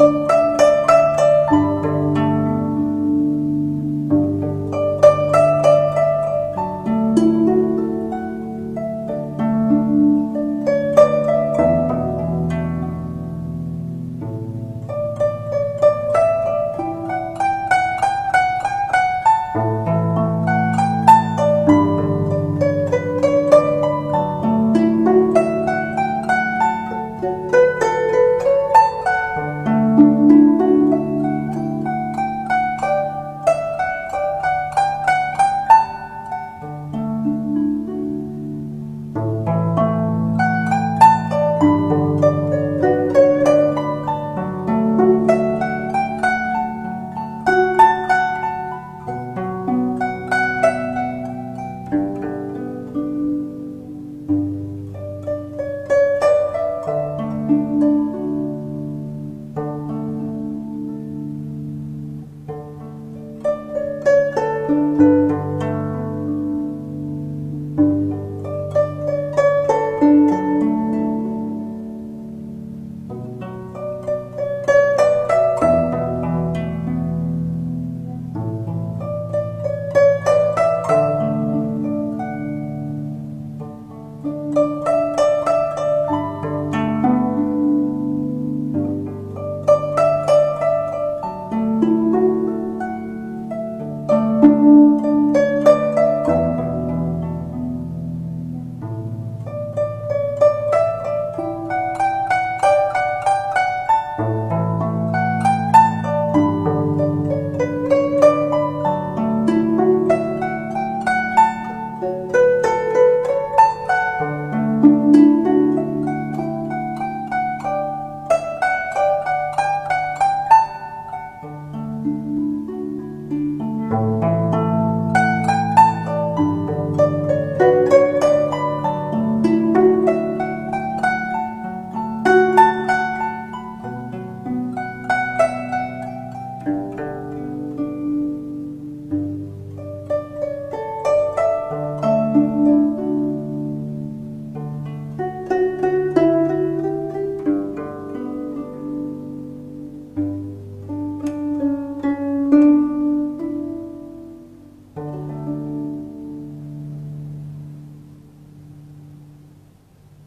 Música